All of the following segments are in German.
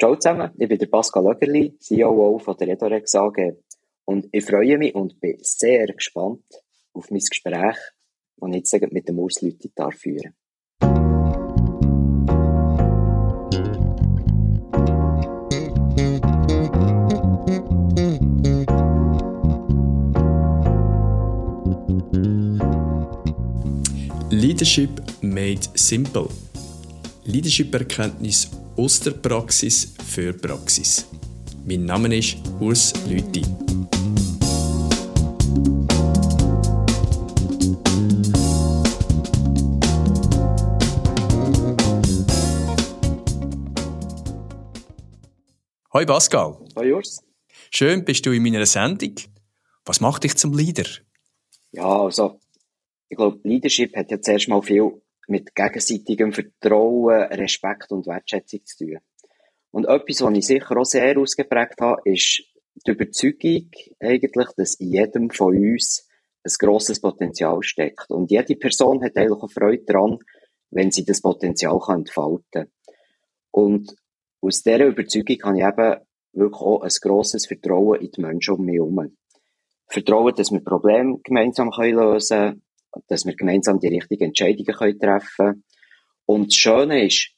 Ciao zusammen, ich bin der Pascal Lögerli, COO von der Edorex AG. Und ich freue mich und bin sehr gespannt auf mein Gespräch, das ich jetzt mit dem Urs Lüthi führen Leadership made simple. Leadership-Erkenntnis aus der Praxis für Praxis. Mein Name ist Urs Lüthi. Hoi Pascal. Hoi Urs. Schön bist du in meiner Sendung. Was macht dich zum Leader? Ja, also, ich glaube, Leadership hat ja zuerst mal viel mit gegenseitigem Vertrauen, Respekt und Wertschätzung zu tun. Und etwas, was ich sicher auch sehr ausgeprägt habe, ist die Überzeugung eigentlich, dass in jedem von uns ein grosses Potenzial steckt. Und jede Person hat eigentlich auch Freude daran, wenn sie das Potenzial kann entfalten kann. Und aus dieser Überzeugung habe ich eben wirklich auch ein grosses Vertrauen in die Menschen um mich herum. Vertrauen, dass wir Probleme gemeinsam lösen können, dass wir gemeinsam die richtigen Entscheidungen können treffen. Und das Schöne ist,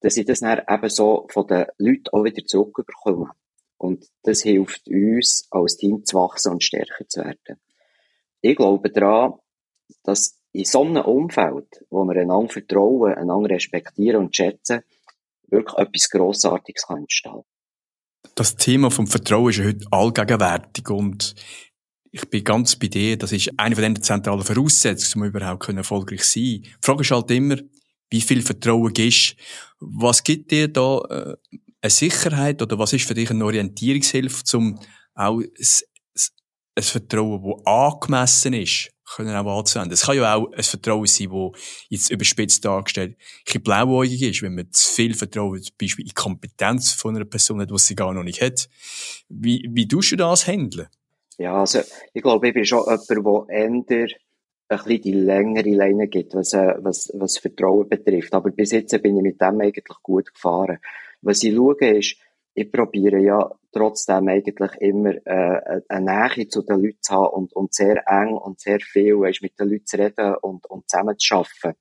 dass ich das dann eben so von den Leuten auch wieder zurückbekomme. Und das hilft uns, als Team zu wachsen und stärker zu werden. Ich glaube daran, dass in so einem Umfeld, wo wir einander vertrauen, einander respektieren und schätzen, wirklich etwas Grossartiges kann entstehen. Das Thema vom Vertrauen ist heute allgegenwärtig und ich bin ganz bei dir, das ist eine von den zentralen Voraussetzungen, um überhaupt erfolgreich sein können. Die Frage ist halt immer, wie viel Vertrauen gibst Was gibt dir da äh, eine Sicherheit oder was ist für dich eine Orientierungshilfe, um auch ein Vertrauen, das angemessen ist, können auch anzuwenden. Es kann ja auch ein Vertrauen sein, das jetzt überspitzt dargestellt ein blauäugig ist, wenn man zu viel Vertrauen zum Beispiel in die Kompetenz von einer Person hat, die sie gar noch nicht hat. Wie, wie tust du das handeln? Ja, also, ich glaube, ich bin schon jemand, der eher ein bisschen die längere Leine gibt, was, äh, was, was Vertrauen betrifft. Aber bis jetzt bin ich mit dem eigentlich gut gefahren. Was ich schaue, ist, ich probiere ja trotzdem eigentlich immer äh, eine Nähe zu den Leuten zu haben und, und sehr eng und sehr viel weißt, mit den Leuten zu reden und, und zusammen zu arbeiten.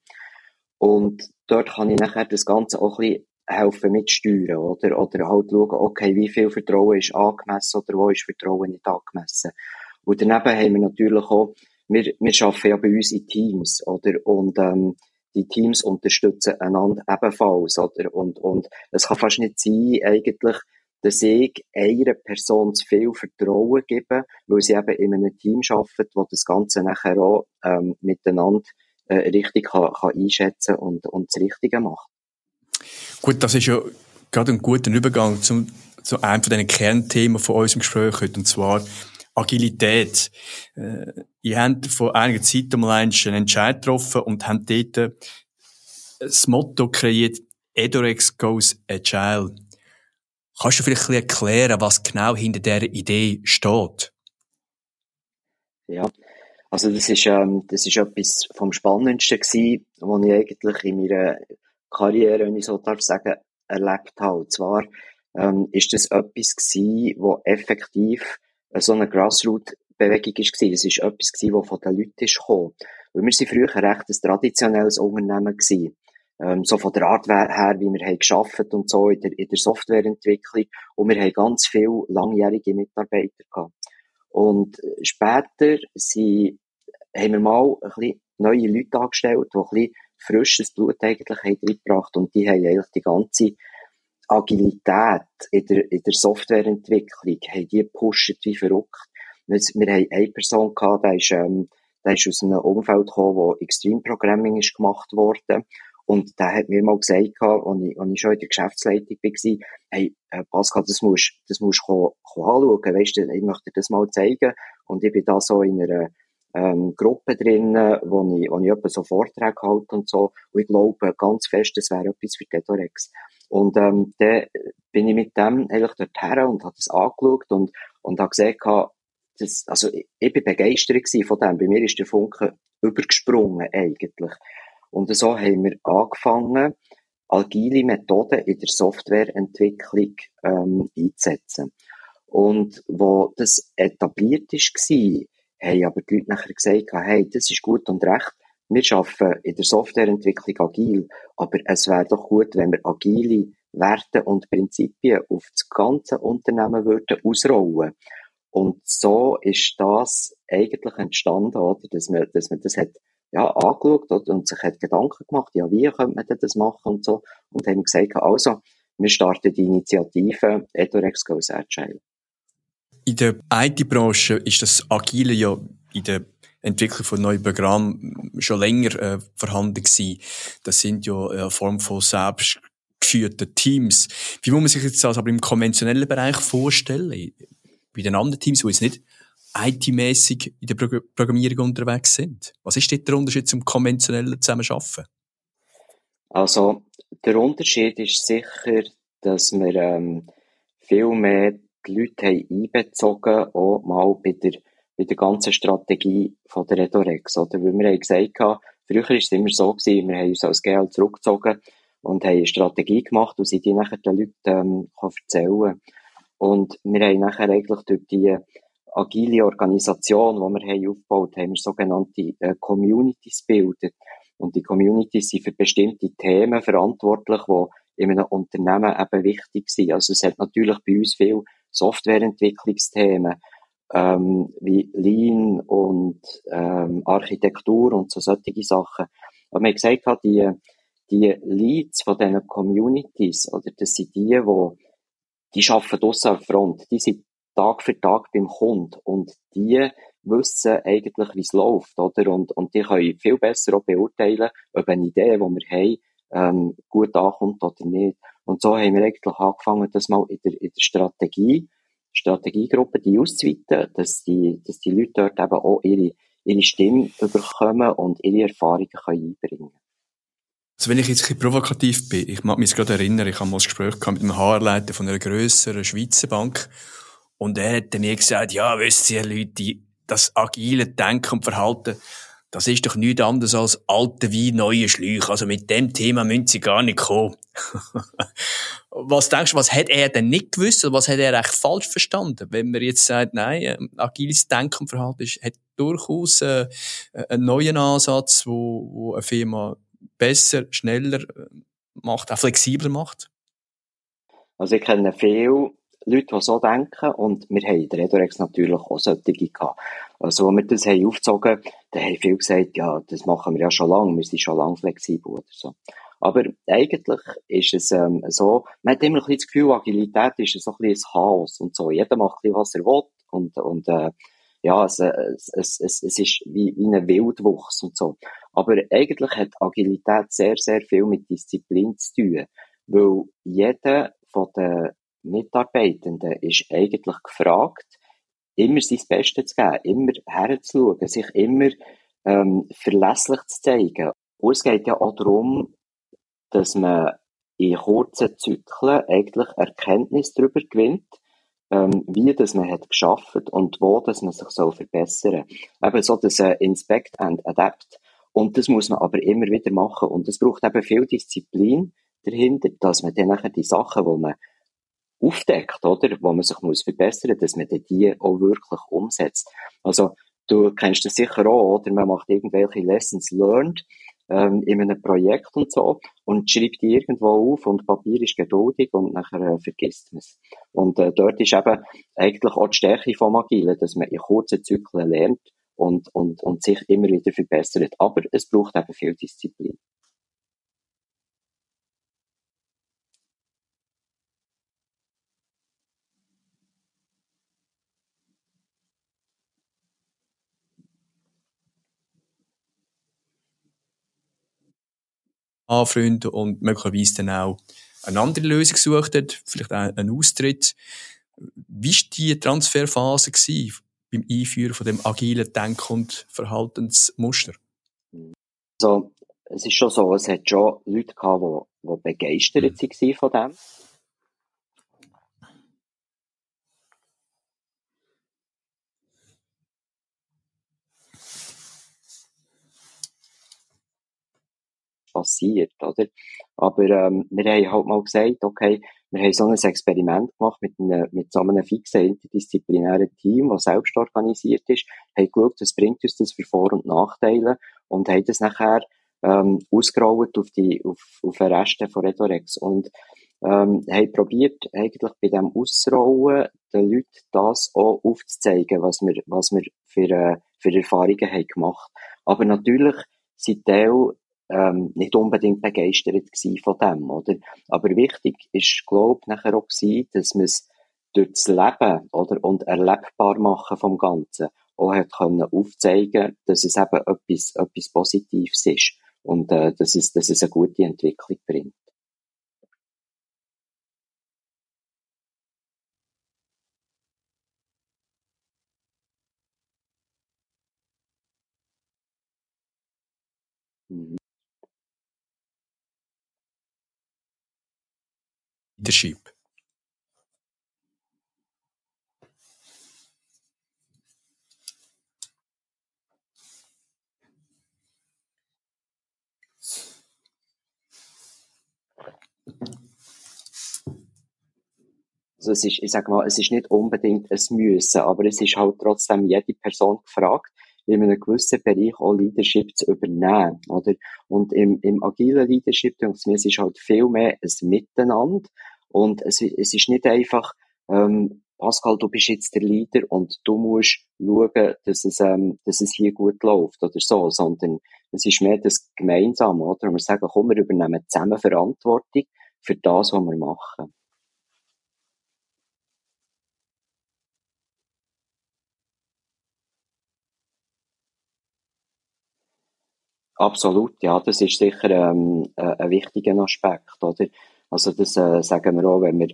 Und dort kann ich nachher das Ganze auch ein bisschen helfen mitsteuern, oder? Oder halt schauen, okay, wie viel Vertrauen ist angemessen oder wo ist Vertrauen nicht angemessen. Und daneben haben wir natürlich auch, wir, wir arbeiten ja bei uns in Teams, oder? Und, ähm, die Teams unterstützen einander ebenfalls, oder? Und, und es kann fast nicht sein, eigentlich, dass ich einer Person zu viel Vertrauen gebe, weil sie eben in einem Team arbeitet, wo das Ganze nachher auch ähm, miteinander äh, richtig kann, kann einschätzen und, und das Richtige macht. Gut, das ist ja gerade ein guter Übergang zum, zu einem von den Kernthemen von unserem Gespräch heute, und zwar Agilität. Äh, ihr habt vor einiger Zeit einmal einen Entscheid getroffen und habt dort das Motto kreiert, Edorex goes agile. Kannst du vielleicht ein erklären, was genau hinter dieser Idee steht? Ja, also das ist, ähm, das ist etwas vom Spannendsten gewesen, was ich eigentlich in meiner Karriere, wenn ich so darf sagen, erlebt habe. Und zwar ähm, ist das etwas gewesen, wo effektiv so eine Grassroot-Bewegung war. Es ist etwas gewesen, wo von den Leuten ist gekommen. Weil wir sind früher recht ein traditionelles Unternehmen gewesen. Ähm, so von der Art her, wie wir haben geschafft und so in der, in der Softwareentwicklung. Und wir haben ganz viele langjährige Mitarbeiter gehabt. Und später sind, haben wir mal ein bisschen neue Leute angestellt, die ein bisschen frisches Blut eigentlich reingebracht und die haben eigentlich die ganze Agilität in der, in der Softwareentwicklung, haben die gepusht wie verrückt. Wir, wir haben eine Person gehabt, der ist, ähm, der ist aus einem Umfeld gekommen, wo Extreme Programming ist gemacht worden. Und der hat mir mal gesagt, als ich, als ich schon in der Geschäftsleitung war, hey, äh, Pascal, das musst, das musst du anschauen, weißt du, ich möchte dir das mal zeigen. Und ich bin da so in einer, ähm, Gruppe drin, wo ich, wo ich etwa so Vorträge halte und so. Und ich glaube ganz fest, das wäre etwas für Detorex. Und ähm, dann bin ich mit dem eigentlich dorthin und habe das angeschaut und, und habe gesehen, das, also ich, ich bin begeistert von dem. Bei mir ist der Funke übergesprungen eigentlich. Und so haben wir angefangen, agile Methoden in der Softwareentwicklung ähm, einzusetzen. Und wo das etabliert war, haben aber die Leute nachher gesagt, hey, das ist gut und recht, wir arbeiten in der Softwareentwicklung agil, aber es wäre doch gut, wenn wir agile Werte und Prinzipien auf das ganze Unternehmen würden ausrollen. Und so ist das eigentlich entstanden, oder? Dass man, dass man das hat, ja, angeschaut oder? und sich hat Gedanken gemacht, ja, wie könnte man das machen und so. Und haben gesagt, also, wir starten die Initiative Edorex Goes Agile. In der IT-Branche ist das Agile ja in der Entwicklung von neuen Programmen schon länger äh, vorhanden gewesen. Das sind ja eine Form von selbstgeführten Teams. Wie muss man sich jetzt das aber im konventionellen Bereich vorstellen? Bei den anderen Teams, die jetzt nicht IT-mäßig in der Pro Programmierung unterwegs sind. Was ist dort der Unterschied zum konventionellen Zusammenarbeiten? Also, der Unterschied ist sicher, dass wir ähm, viel mehr die Leute haben einbezogen auch mal bei der bei der ganzen Strategie von der Redorex, oder? Weil wir haben gesagt, früher war es immer so gewesen, wir haben uns als GL zurückgezogen und haben eine Strategie gemacht und sie die nachher den Leuten, ähm, erzählen Und wir haben nachher eigentlich durch die agile Organisation, die wir haben aufgebaut haben, wir sogenannte äh, Communities gebildet. Und die Communities sind für bestimmte Themen verantwortlich, die in einem Unternehmen eben wichtig sind. Also es hat natürlich bei uns viel Softwareentwicklungsthemen, ähm, wie Lean und ähm, Architektur und so solche Sachen. Aber man hat gesagt, die, die Leads von diesen Communities, oder das sind die, die, die arbeiten draussen auf Front, die sind Tag für Tag beim Kunden und die wissen eigentlich, wie es läuft, oder? Und, und die können viel besser auch beurteilen, ob eine Idee, die wir haben, ähm, gut ankommt oder nicht. Und so haben wir eigentlich angefangen, das mal in der, in der Strategie Strategiegruppe, die auszuweiten, dass die, dass die Leute dort eben auch ihre, ihre Stimme bekommen und ihre Erfahrungen können einbringen also wenn ich jetzt ein bisschen provokativ bin, ich mag mich gerade erinnern, ich habe mal ein Gespräch gehabt mit einem HR-Leiter von einer grösseren Schweizer Bank und er hat mir gesagt, ja, wisst ihr Leute, das agile Denken und Verhalten, das ist doch nichts anderes als alte Wein, neue Schläuche. Also mit dem Thema müssen sie gar nicht kommen. was denkst du, was hat er denn nicht gewusst oder was hat er echt falsch verstanden? Wenn man jetzt sagt, nein, ähm, agiles Denken und Verhalten ist, hat durchaus äh, einen neuen Ansatz, wo, wo eine Firma besser, schneller äh, macht, auch flexibler macht? Also ich kenne viele Leute, die so denken und wir haben in der Redorex natürlich auch solche gehabt. Also, als wir das haben aufgezogen, da haben viele gesagt, ja, das machen wir ja schon lange, wir sind schon lange flexibel oder so. Aber eigentlich ist es ähm, so, man hat immer ein bisschen das Gefühl, Agilität ist so ein bisschen ein Chaos und so. Jeder macht ein bisschen, was er will und, und äh, ja, es, es, es, es, es ist wie, wie ein Wildwuchs und so. Aber eigentlich hat Agilität sehr, sehr viel mit Disziplin zu tun, weil jeder von den Mitarbeitenden ist eigentlich gefragt, immer sein Bestes zu geben, immer herzuschauen, sich immer ähm, verlässlich zu zeigen. Und es geht ja auch darum, dass man in kurzen Zyklen eigentlich Erkenntnis darüber gewinnt, ähm, wie das man hat geschafft und wo das man sich soll verbessern. Eben so das äh, Inspect and Adapt. Und das muss man aber immer wieder machen. Und es braucht eben viel Disziplin dahinter, dass man dann nachher die Sachen, die man aufdeckt, oder, wo man sich muss verbessern dass man die auch wirklich umsetzt. Also, du kennst das sicher auch, oder? Man macht irgendwelche Lessons learned, ähm, in einem Projekt und so und schreibt die irgendwo auf und Papier ist geduldig und nachher äh, vergisst man es. Und äh, dort ist eben eigentlich auch die Stärke vom Agilen, dass man in kurzen Zyklen lernt und, und, und sich immer wieder verbessert. Aber es braucht eben viel Disziplin. Anfreunden und möglicherweise dann auch eine andere Lösung gesucht hat, vielleicht auch einen Austritt. Wie war die Transferphase gewesen beim Einführen von dem agilen Denk- und Verhaltensmuster? Also, es ist schon so, es hat schon Leute gehabt, die, die begeistert mhm. waren von dem. Passiert, oder? Aber ähm, wir haben halt mal gesagt, okay, wir haben so ein Experiment gemacht mit, einem, mit so einem fixen interdisziplinären Team, das selbst organisiert ist, haben geschaut, was bringt uns das für Vor- und Nachteile und haben das nachher ähm, ausgerollt auf die, auf, auf den Rest von Redorex. Und ähm, haben probiert, eigentlich bei dem Ausrollen den Leuten das auch aufzuzeigen, was wir, was wir für, äh, für Erfahrungen haben gemacht. Aber natürlich sind Teil ähm, nicht unbedingt begeistert von dem, oder? Aber wichtig ist, glaube ich, nachher auch gewesen, dass man es durch das Leben, oder, und erlebbar machen vom Ganzen auch hat können aufzeigen, dass es eben etwas, etwas Positives ist und äh, dass, es, dass es eine gute Entwicklung bringt. Leadership. Also es ist, ich sag mal, es ist nicht unbedingt ein Müssen, aber es ist halt trotzdem jede Person gefragt, in einem gewissen Bereich auch Leadership zu übernehmen, oder? Und im, im agilen Leadership, denke ich es ist halt viel mehr ein Miteinander und es, es ist nicht einfach, ähm, Pascal, du bist jetzt der Leader und du musst schauen, dass es, ähm, dass es hier gut läuft oder so, sondern es ist mehr das Gemeinsame, oder? Und wir sagen, komm, wir übernehmen zusammen Verantwortung für das, was wir machen. Absolut, ja, das ist sicher ähm, äh, ein wichtiger Aspekt, oder? Also das äh, sagen wir auch, wenn wir,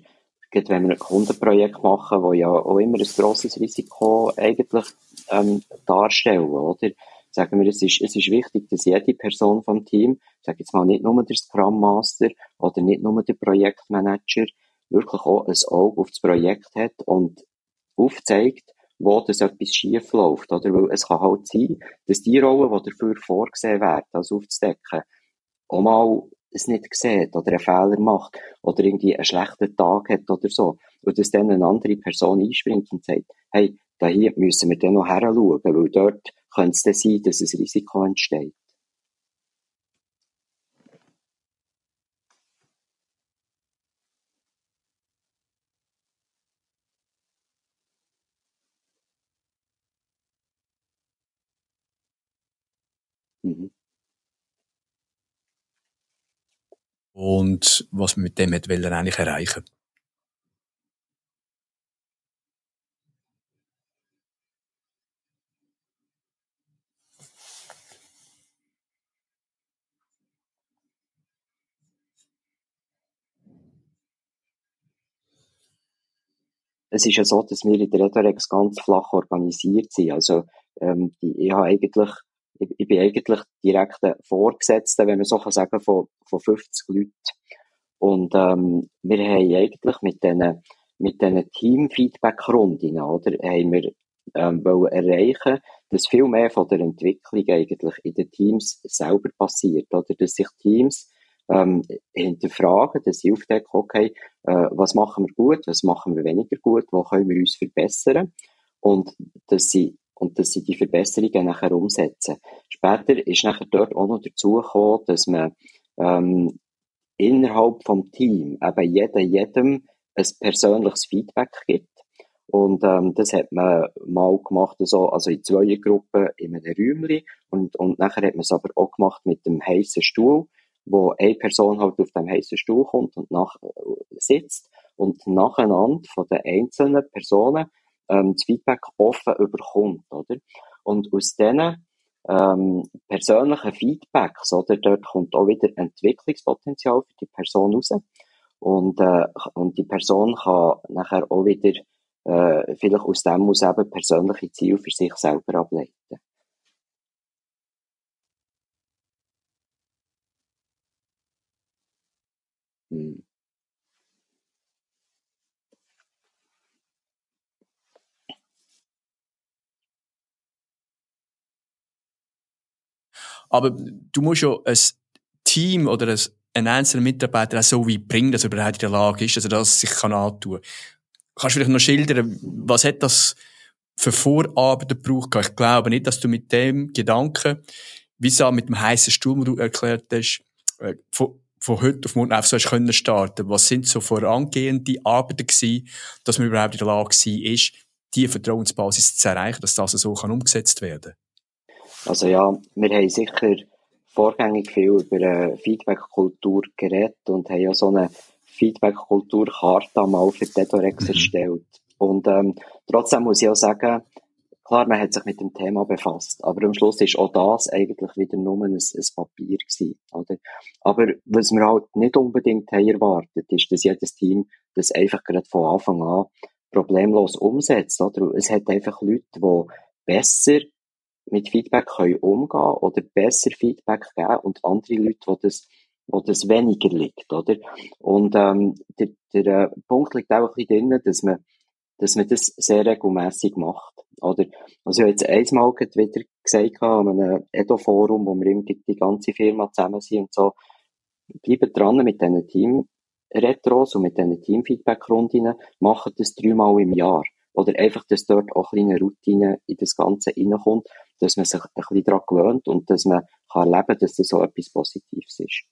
wenn wir ein Kundenprojekt machen, wo ja auch immer ein grosses Risiko eigentlich ähm, darstellen, oder? Sagen wir, es ist, es ist wichtig, dass jede Person vom Team, sage jetzt mal nicht nur der Scrum Master oder nicht nur der Projektmanager, wirklich auch ein Auge auf das Projekt hat und aufzeigt, wo das etwas schief läuft, oder? Weil es kann halt sein, dass die Rollen, die dafür vorgesehen werden, das aufzudecken, auch mal es nicht sieht oder einen Fehler macht oder irgendwie einen schlechten Tag hat oder so. Und dass dann eine andere Person einspringt und sagt, hey, da hier müssen wir dann noch her schauen, weil dort könnte es dann sein, dass ein Risiko entsteht. Mhm. Und was man mit dem hat, will er eigentlich erreichen? Es ist ja so, dass wir in der Redorex ganz flach organisiert sind. Also, ähm, ich habe eigentlich ich, ich bin eigentlich direkt ein Vorgesetzter, wenn man so kann sagen, von, von 50 Leuten. Und ähm, wir haben eigentlich mit diesen mit diesen Team-Feedback-Runden, oder, haben wir ähm, wollen erreichen, dass viel mehr von der Entwicklung eigentlich in den Teams selber passiert, oder, dass sich Teams ähm, hinterfragen, dass sie aufdecken, okay, äh, was machen wir gut, was machen wir weniger gut, wo können wir uns verbessern und dass sie und dass sie die Verbesserungen nachher umsetzen. Später ist nachher dort auch noch dazu gekommen, dass man ähm, innerhalb vom Team eben jeder jedem ein persönliches Feedback gibt. Und ähm, das hat man mal gemacht, so, also in zwei Gruppen in einem Räumchen. Und, und nachher hat man es aber auch gemacht mit dem heißen Stuhl, wo eine Person halt auf dem heißen Stuhl kommt und nach, sitzt und nacheinander von den einzelnen Personen ähm, das Feedback offen überkommt, oder? Und aus diesen ähm, persönlichen Feedbacks, oder, dort kommt auch wieder Entwicklungspotenzial für die Person raus. Und, äh, und die Person kann nachher auch wieder äh, vielleicht aus dem muss eben persönliche Ziele für sich selber ableiten. Aber du musst ja ein Team oder ein, ein einzelner Mitarbeiter auch so weit bringt, dass er überhaupt in der Lage ist, dass er das sich kann antun. Kannst du vielleicht noch schildern, was hat das für Vorarbeiten gebraucht? Ich glaube nicht, dass du mit dem Gedanken, wie es mit dem heißen Stuhl, den du erklärt hast, äh, von, von heute auf morgen einfach so können starten. Was sind so vorangehende Arbeiten gewesen, dass man überhaupt in der Lage war, ist, die Vertrauensbasis zu erreichen, dass das so kann umgesetzt werden Also ja, wir haben sicher vorgängig viel über eine Feedback-Kultur geredet und haben ja so eine Feedback-Kultur-Karte mal für Dedorex mhm. erstellt. Und ähm, trotzdem muss ich auch sagen, klar, man hat sich mit dem Thema befasst, aber am Schluss ist auch das eigentlich wieder nur ein, ein Papier gewesen, oder? Aber was wir halt nicht unbedingt haben erwartet, ist, dass jedes Team das einfach gerade von Anfang an problemlos umsetzt, oder? Es hat einfach Leute, die besser mit Feedback können umgehen oder besser Feedback geben und andere Leute, die das, wo das weniger liegt, oder? Und ähm, der, der äh, Punkt liegt auch ein bisschen drin, dass man, dass man das sehr regelmäßig macht, oder? Also ich habe jetzt einmal wieder gesagt an einem Edo-Forum, wo wir irgendwie die ganze Firma zusammen sind und so, bleiben dran mit diesen Team-Retros und mit diesen Team-Feedback-Runden, machen das dreimal im Jahr. Oder einfach, dass dort auch kleine Routine in das Ganze reinkommt, dass man sich ein bisschen daran gewöhnt und dass man kann erleben kann, dass das so etwas Positives ist.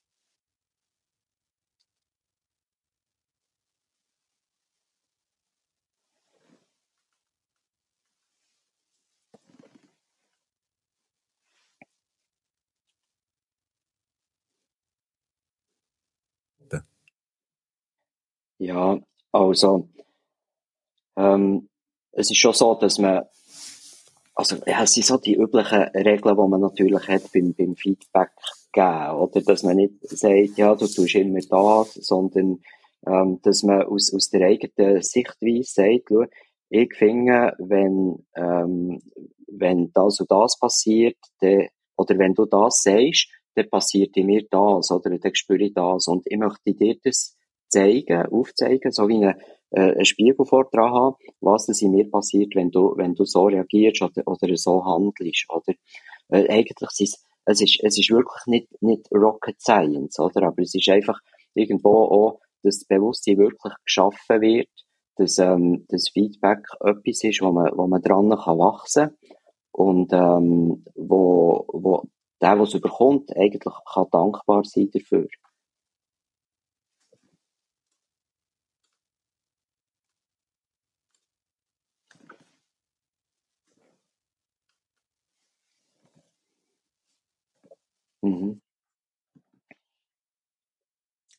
Ja, also ähm, es ist schon so, dass man also, ja, es sind so die üblichen Regeln, die man natürlich hat beim, beim Feedback geben, oder? Dass man nicht sagt, ja, du tust immer das, sondern, ähm, dass man aus, aus der eigenen Sichtweise sagt, schau, ich finde, wenn, ähm, wenn das und das passiert, dann, oder wenn du das sagst, dann passiert in mir das, oder dann spüre ich das. Und ich möchte dir das zeigen, aufzeigen, so wie eine äh, einen Spiegel vor dran haben, was das in mir passiert, wenn du, wenn du so reagierst oder, oder so handelst, oder? Äh, eigentlich ist es ist, es ist wirklich nicht, nicht Rocket Science, oder? Aber es ist einfach irgendwo auch, dass das Bewusstsein wirklich geschaffen wird, dass, ähm, das Feedback etwas ist, wo man, wo man dran kann wachsen und ähm, wo, wo der, der es überkommt, eigentlich kann dankbar sein dafür.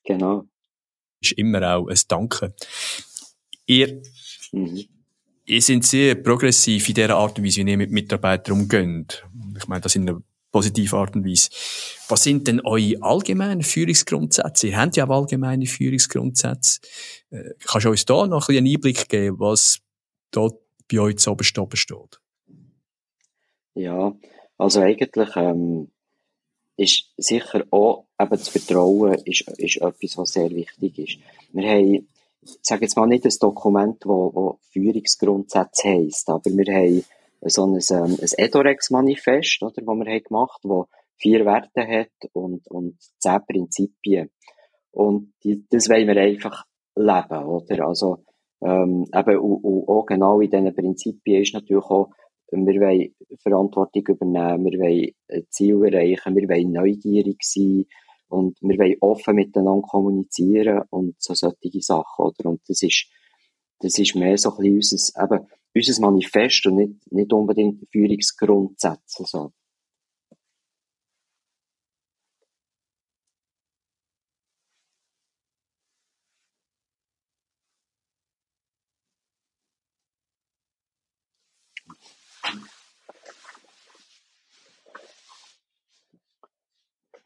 Genau. Ist immer auch ein Danke. Ihr, mhm. ihr seid sehr progressiv in der Art und Weise, wie ihr mit Mitarbeitern umgeht. Ich meine das in einer positiven Art und Weise. Was sind denn eure allgemeinen Führungsgrundsätze? Ihr habt ja auch allgemeine Führungsgrundsätze. Äh, kannst du uns da noch ein einen Einblick geben, was dort bei euch zu oberst steht? Ja, also eigentlich ähm, ist sicher auch eben das Vertrauen ist, ist etwas, was sehr wichtig ist. Wir haben, ich sage jetzt mal nicht ein Dokument, wo, wo Führungsgrundsätze heisst, aber wir haben so ein, ähm, ein Edorex-Manifest, oder, wo wir haben gemacht, wo vier Werte hat und, und zehn Prinzipien. Und die, das wollen wir einfach leben, oder? Also, ähm, eben, und, und auch genau in diesen Prinzipien ist natürlich auch wir wollen Verantwortung übernehmen, wir wollen Ziele erreichen, wir wollen neugierig sein und wir wollen offen miteinander kommunizieren und so solche Sachen, oder? Und das ist, das ist mehr so ein bisschen unser, eben, unser Manifest und nicht, nicht unbedingt Führungsgrundsätze, so.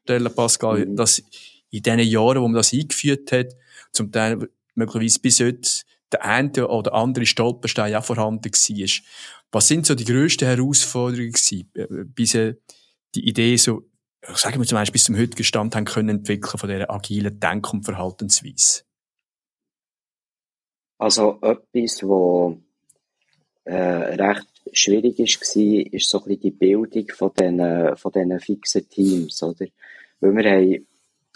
Vorstellen, Pascal, mhm. dass in den Jahren, wo man das eingeführt hat, zum Teil möglicherweise bis heute der eine oder andere Stolperstein auch vorhanden war. Was sind so die grössten Herausforderungen gewesen, äh, bis die Idee so, sagen wir zum Beispiel bis zum heutigen Stand haben können entwickeln von dieser agilen Denk- und Verhaltensweise? Also etwas, was äh, recht schwierig ist, war, ist so ein bisschen die Bildung von diesen, von diesen fixen Teams, oder? Weil wir haben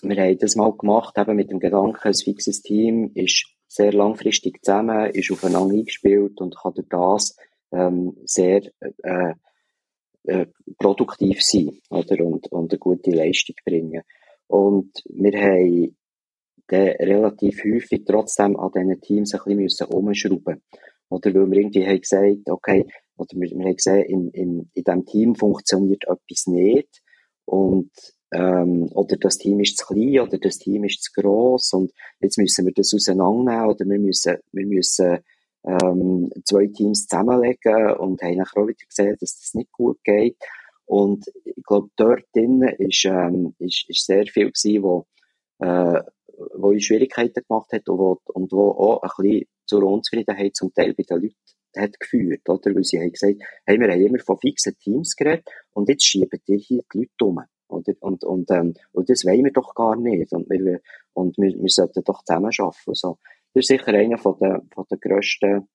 wir haben das mal gemacht, eben mit dem Gedanken, ein fixes Team ist sehr langfristig zusammen, ist aufeinander eingespielt und kann durch das ähm, sehr äh, äh, produktiv sein oder? Und, und eine gute Leistung bringen. Und wir haben dann relativ häufig trotzdem an diesen Teams ein bisschen müssen umschrauben Oder weil wir irgendwie haben gesagt, okay, oder wir, wir haben gesehen, in, in, in diesem Team funktioniert etwas nicht. Und ähm, oder das Team ist zu klein oder das Team ist zu groß und jetzt müssen wir das auseinandernehmen oder wir müssen, wir müssen ähm, zwei Teams zusammenlegen und haben nachher auch wieder gesehen, dass das nicht gut geht. Und ich glaube, dort drinnen ist, ähm, ist, ist sehr viel gewesen, wo, äh, wo ich Schwierigkeiten gemacht hat und wo, und wo auch ein bisschen zur Unzufriedenheit zum Teil bei den Leuten hat geführt, oder? Weil sie haben gesagt, hey, wir haben immer von fixen Teams geredet und jetzt schieben die hier die Leute um. Oder? Und, und, ähm, und das wollen wir doch gar nicht. Und wir, und wir, wir sollten doch zusammen arbeiten. So. Das ist sicher einer von der, von der grössten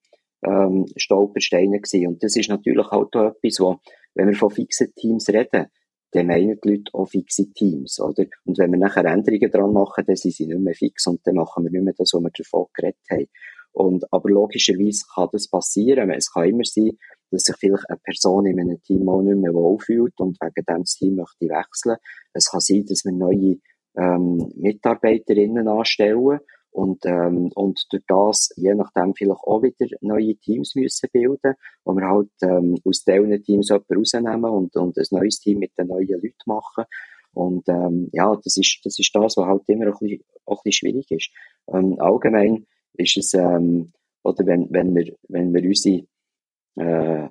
ähm, Stolpersteine gewesen. Und das ist natürlich halt auch etwas, wo, wenn wir von fixen Teams reden, dann meinen die Leute auch fixe Teams, oder? Und wenn wir nachher Änderungen dran machen, dann sind sie nicht mehr fix und dann machen wir nicht mehr das, was wir davon geredet haben. Und, aber logischerweise kann das passieren. Es kann immer sein, dass sich vielleicht eine Person in einem Team auch nicht mehr wohlfühlt und wegen dem das Team möchte wechseln. Es kann sein, dass wir neue ähm, Mitarbeiterinnen anstellen und, ähm, und durch das, je nachdem, vielleicht auch wieder neue Teams müssen bilden, wo wir halt ähm, aus diesen Teams jemanden rausnehmen und, und ein neues Team mit den neuen Leuten machen. Und ähm, ja, das ist, das ist das, was halt immer ein bisschen, auch ein bisschen schwierig ist. Ähm, allgemein ist es, ähm, oder wenn, wenn wir, wenn wir unsere, äh,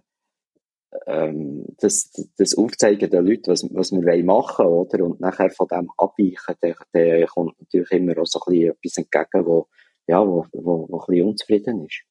ähm, das, das Aufzeigen der Leute, was, was wir machen wollen, oder? Und nachher von dem abweichen, der, der kommt natürlich immer auch so ein bisschen etwas entgegen, wo, ja, wo, wo, wo ein bisschen unzufrieden ist.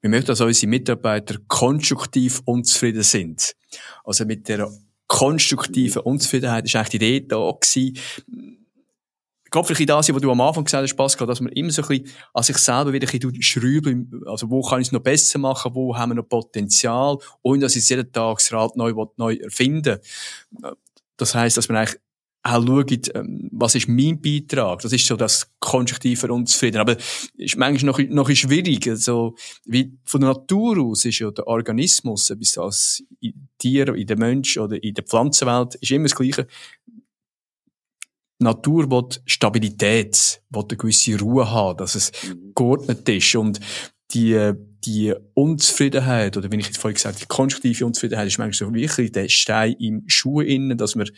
Wir möchten, dass unsere Mitarbeiter konstruktiv unzufrieden sind. Also mit der konstruktiven Unzufriedenheit ist eigentlich die Idee da gewesen, Gerade vielleicht das, was du am Anfang gesagt hast, Pascal, dass man immer so ein bisschen an sich selber wieder ein bisschen schrauben, also wo kann ich es noch besser machen, wo haben wir noch Potenzial, ohne dass ich jeden Tag das Rad neu, neu erfinden Das heisst, dass man eigentlich auch schaut, ähm, was ist mein Beitrag? Das ist so das konstruktive Unzufrieden. Aber ist manchmal noch, noch schwierig. Also, wie von der Natur aus ist ja der Organismus, bis als Tier, in der Mensch oder in der Pflanzenwelt, ist immer das Gleiche. Die Natur will Stabilität, will eine gewisse Ruhe haben, dass es mhm. geordnet ist. Und die, die Unzufriedenheit, oder wenn ich jetzt vorhin gesagt habe, die konstruktive Unzufriedenheit ist manchmal so wirklich der Stein im Schuh innen, dass man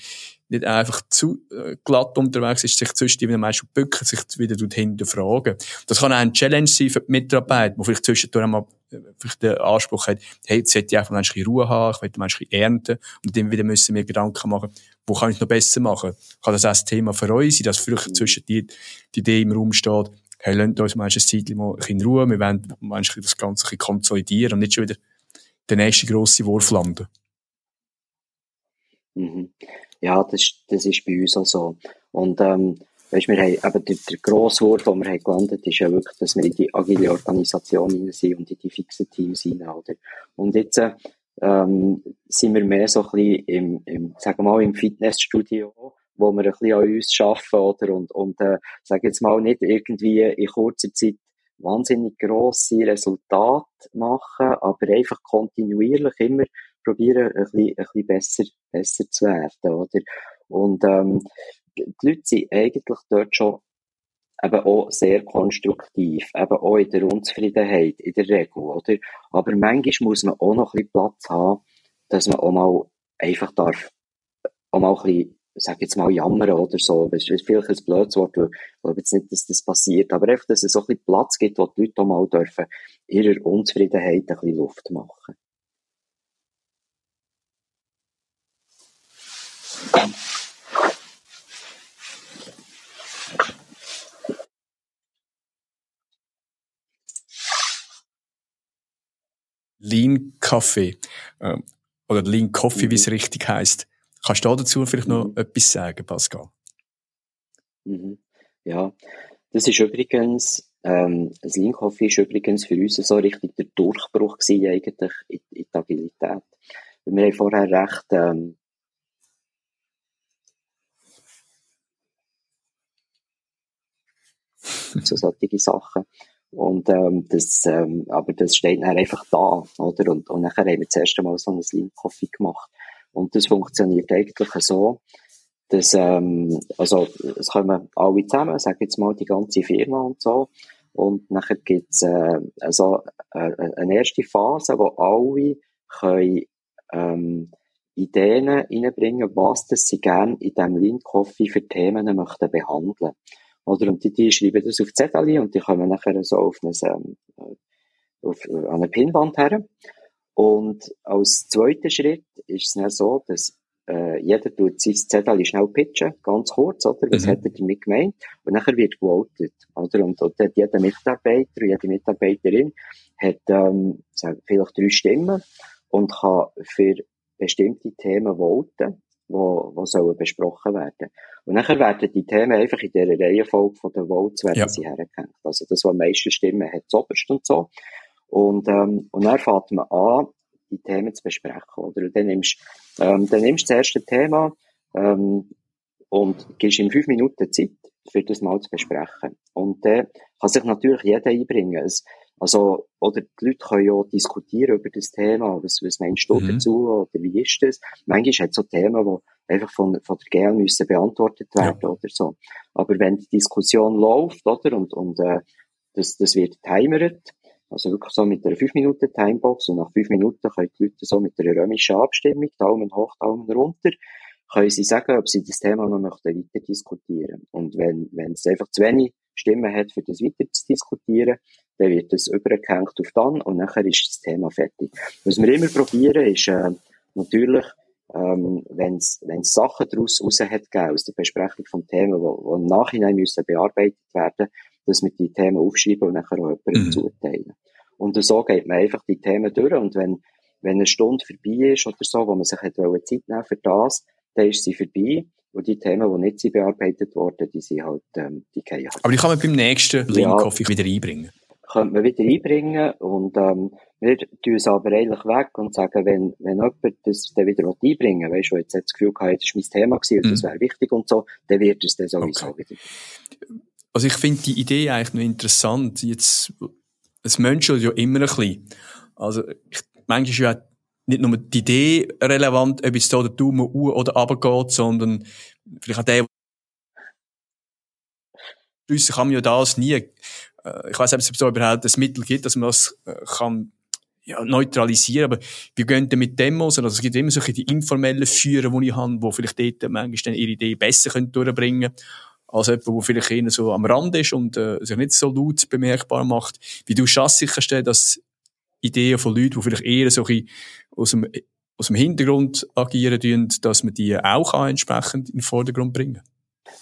nicht einfach zu äh, glatt unterwegs ist, sich zwischendurch wieder meistens bücken, sich wieder hinterfragen. Das kann auch ein Challenge sein für die Mitarbeit, wo vielleicht zwischendurch einmal äh, vielleicht den Anspruch hat, hey, jetzt sollte ich einfach ein bisschen Ruhe haben, ich möchte ein bisschen ernten und dann wieder müssen wir Gedanken machen, wo kann ich noch besser machen? Kann das auch ein Thema für euch sein, dass vielleicht zwischen die, die Idee im Raum steht, hey, lasst uns manchmal ein Zeit in Ruhe, wir wollen manchmal das Ganze konsolidieren und nicht schon wieder der nächste grosse Wurf landen. Mhm. Ja, das, das ist bei uns auch so. Und, ähm, weißt, wir haben eben der, der grosse Wurf, den wir haben gelandet ist ja wirklich, dass wir in die agile Organisation sind und in die fixen Teams hinein, oder? Und jetzt, ähm, sind wir mehr so ein bisschen im, im, sagen wir mal, im Fitnessstudio, wo wir ein bisschen an uns arbeiten, oder? Und, und, äh, sag jetzt mal nicht irgendwie in kurzer Zeit wahnsinnig grosse Resultate machen, aber einfach kontinuierlich immer probieren, ein bisschen, ein bisschen besser, besser zu werden, oder? Und, ähm, die Leute sind eigentlich dort schon eben auch sehr konstruktiv, eben auch in der Unzufriedenheit, in der Regel, oder? Aber manchmal muss man auch noch ein bisschen Platz haben, dass man auch mal einfach darf, auch mal ein bisschen, sag jetzt mal, jammern oder so. Das ist vielleicht ein blödes Wort, ich glaube jetzt nicht, dass das passiert, aber einfach, dass es so ein bisschen Platz gibt, wo die Leute auch mal dürfen ihrer Unzufriedenheit ein bisschen Luft machen. Lean Kaffee äh, oder Lean Coffee, mhm. wie es richtig heißt. Kannst du dazu vielleicht noch mhm. etwas sagen, Pascal? Mhm. Ja, das ist übrigens, ähm, das Lean Coffee ist übrigens für uns so richtig der Durchbruch gewesen, eigentlich in, in die Agilität. Wir haben vorher recht, ähm, so solche Sachen. Und, ähm, das, ähm, aber das steht dann einfach da, oder? Und, und nachher haben wir das erste Mal so einen Slim Coffee gemacht. Und das funktioniert eigentlich so, dass, ähm, also, es kommen alle zusammen, sagen jetzt mal die ganze Firma und so. Und nachher gibt's, äh, also, äh, eine erste Phase, wo alle können, ähm, Ideen reinbringen, was das sie gerne in diesem Lean Coffee für Themen möchten behandeln. Oder, und die, die schreiben das auf Zettel und die kommen nachher so auf, ein, ähm, auf äh, an eine Pinwand her. Und als zweiter Schritt ist es dann so, dass äh, jeder tut sein Zettel schnell pitchen, ganz kurz, oder? Was mhm. hat er damit gemeint? Und nachher wird gewotet, oder? Und, und jeder Mitarbeiter, jede Mitarbeiterin hat ähm, vielleicht drei Stimmen und kann für bestimmte Themen voten wo, wo sollen besprochen werden. Und nachher werden die Themen einfach in dieser Reihenfolge von den Votes werden ja. sie hergehängt. Also das, was am meisten Stimmen hat, zoberst und so. Und, ähm, und dann fängt man an, die Themen zu besprechen, oder? Und dann nimmst, ähm, dann nimmst du das erste Thema, ähm, und gibst ihm fünf Minuten Zeit, für das mal zu besprechen. Und dann kann sich natürlich jeder einbringen. Es, also, oder die Leute können ja diskutieren über das Thema. Was, was meinst du mhm. dazu? Oder wie ist das? Manchmal hat es so Themen, die einfach von, von der GL müssen beantwortet werden ja. oder so. Aber wenn die Diskussion läuft, oder? Und, und, äh, das, das wird timeret. Also wirklich so mit einer 5 Minuten Timebox und nach 5 Minuten können die Leute so mit einer römischen Abstimmung, Daumen hoch, Daumen runter, können sie sagen, ob sie das Thema noch möchten weiter diskutieren. Und wenn, wenn es einfach zu wenig Stimmen hat, für das weiter zu diskutieren, dann wird das übergehängt auf dann und nachher ist das Thema fertig. Was wir immer probieren, ist äh, natürlich, ähm, wenn es Sachen daraus raus hat gegeben, aus der Besprechung vom Thema, wo, wo im Nachhinein müssen bearbeitet werden, dass wir die Themen aufschreiben und nachher auch jemandem mhm. zuteilen. Und so geht man einfach die Themen durch und wenn, wenn eine Stunde vorbei ist oder so, wo man sich hat Zeit nehmen für das, dann ist sie vorbei. Und die Themen, die nicht bearbeitet wurden, die sind halt, ähm, die gehen halt. Aber die kann man beim nächsten Link-Coffee ja, wieder einbringen könnte man wieder einbringen und ähm, wir tun es aber eigentlich weg und sagen, wenn, wenn jemand das dann wieder einbringen will, weißt du, jetzt hat das Gefühl gehabt, das war mein Thema gewesen, und das mhm. wäre wichtig und so, dann wird es dann sowieso okay. wieder. Also ich finde die Idee eigentlich noch interessant. Jetzt, es menschelt ja immer ein bisschen. Also ich, manchmal ist ja nicht nur die Idee relevant, ob es da der Daumen U oder runter sondern vielleicht auch der, Schliessen kann man ja das nie, äh, ich weiß nicht, ob es so überhaupt ein Mittel gibt, dass man das äh, kann ja, neutralisieren, aber wir gehen dann mit Demos, also es gibt immer solche die informellen Führer, die ich habe, die vielleicht dort manchmal ihre Idee besser durchbringen können, als jemand, der vielleicht eher so am Rand ist und äh, sich nicht so laut bemerkbar macht. Wie du schaffst sicherstellen, dass Ideen von Leuten, die vielleicht eher so ein aus dem, aus dem Hintergrund agieren, tun, dass man die auch entsprechend in den Vordergrund bringen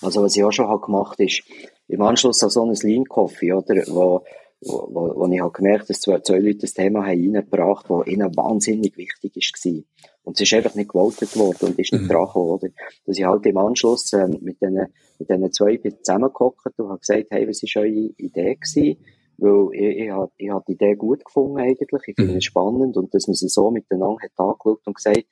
Also was ich auch schon gemacht habe, ist, im Anschluss an so einen Lean Coffee, oder, wo, wo, wo ich halt gemerkt dass zwei, zwei Leute das Thema haben reingebracht, das ihnen wahnsinnig wichtig war. Und es ist einfach nicht gewotet worden und ist nicht mhm. dran gekommen, oder? Dass ich halt im Anschluss äh, mit diesen mit diesen zwei zusammengehockt und habe gesagt, hey, was war eure Idee gewesen? Weil ich, ich, habe, ich habe die Idee gut gefunden eigentlich, ich finde mhm. es spannend und dass man sie so miteinander hat angeschaut und gesagt,